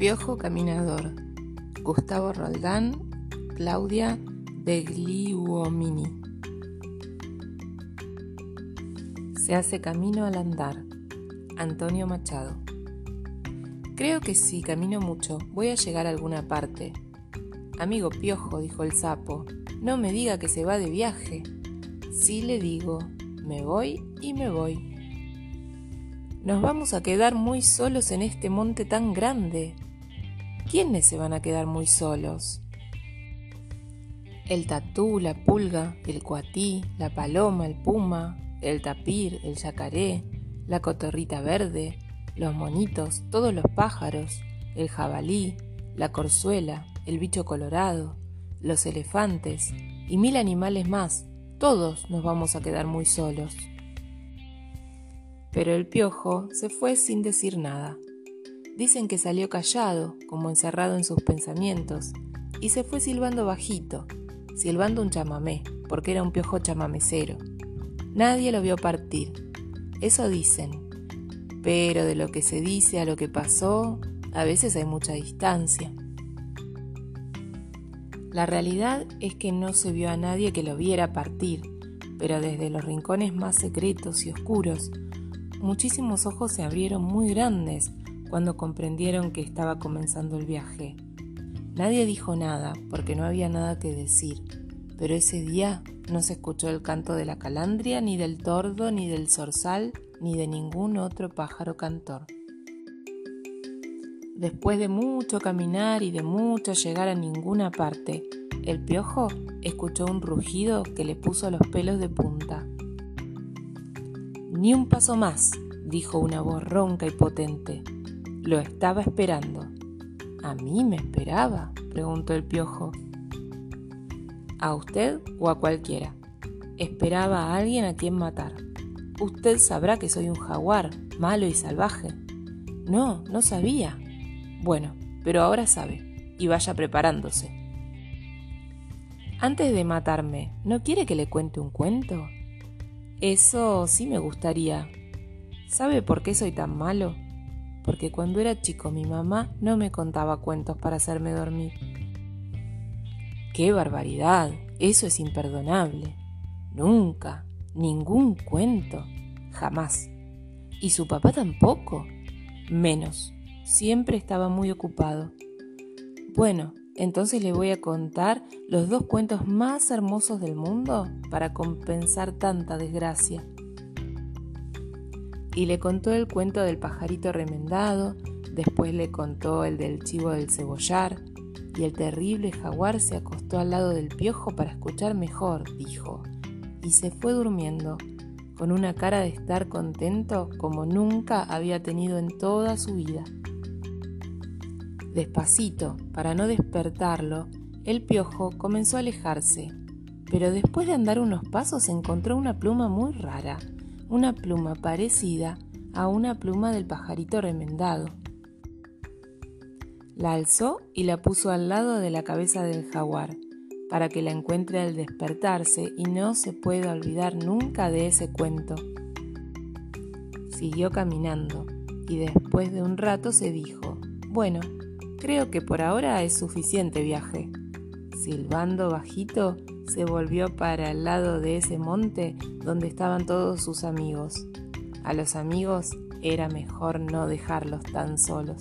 Piojo Caminador. Gustavo Roldán, Claudia Begliuomini. Se hace camino al andar. Antonio Machado. Creo que si camino mucho voy a llegar a alguna parte. Amigo Piojo, dijo el sapo, no me diga que se va de viaje. Sí le digo, me voy y me voy. Nos vamos a quedar muy solos en este monte tan grande. ¿Quiénes se van a quedar muy solos? El tatú, la pulga, el cuatí, la paloma, el puma, el tapir, el yacaré, la cotorrita verde, los monitos, todos los pájaros, el jabalí, la corzuela, el bicho colorado, los elefantes y mil animales más. Todos nos vamos a quedar muy solos. Pero el piojo se fue sin decir nada. Dicen que salió callado, como encerrado en sus pensamientos, y se fue silbando bajito, silbando un chamamé, porque era un piojo chamamecero. Nadie lo vio partir. Eso dicen. Pero de lo que se dice a lo que pasó, a veces hay mucha distancia. La realidad es que no se vio a nadie que lo viera partir, pero desde los rincones más secretos y oscuros, muchísimos ojos se abrieron muy grandes cuando comprendieron que estaba comenzando el viaje. Nadie dijo nada porque no había nada que decir, pero ese día no se escuchó el canto de la calandria, ni del tordo, ni del zorzal, ni de ningún otro pájaro cantor. Después de mucho caminar y de mucho llegar a ninguna parte, el piojo escuchó un rugido que le puso los pelos de punta. Ni un paso más, dijo una voz ronca y potente. Lo estaba esperando. ¿A mí me esperaba? preguntó el piojo. ¿A usted o a cualquiera? Esperaba a alguien a quien matar. Usted sabrá que soy un jaguar, malo y salvaje. No, no sabía. Bueno, pero ahora sabe, y vaya preparándose. Antes de matarme, ¿no quiere que le cuente un cuento? Eso sí me gustaría. ¿Sabe por qué soy tan malo? Porque cuando era chico mi mamá no me contaba cuentos para hacerme dormir. ¡Qué barbaridad! Eso es imperdonable. Nunca, ningún cuento, jamás. ¿Y su papá tampoco? Menos, siempre estaba muy ocupado. Bueno, entonces le voy a contar los dos cuentos más hermosos del mundo para compensar tanta desgracia y le contó el cuento del pajarito remendado, después le contó el del chivo del cebollar, y el terrible jaguar se acostó al lado del piojo para escuchar mejor, dijo, y se fue durmiendo, con una cara de estar contento como nunca había tenido en toda su vida. Despacito, para no despertarlo, el piojo comenzó a alejarse, pero después de andar unos pasos encontró una pluma muy rara, una pluma parecida a una pluma del pajarito remendado. La alzó y la puso al lado de la cabeza del jaguar, para que la encuentre al despertarse y no se pueda olvidar nunca de ese cuento. Siguió caminando y después de un rato se dijo, bueno, creo que por ahora es suficiente viaje. Silbando bajito, se volvió para el lado de ese monte donde estaban todos sus amigos. A los amigos era mejor no dejarlos tan solos.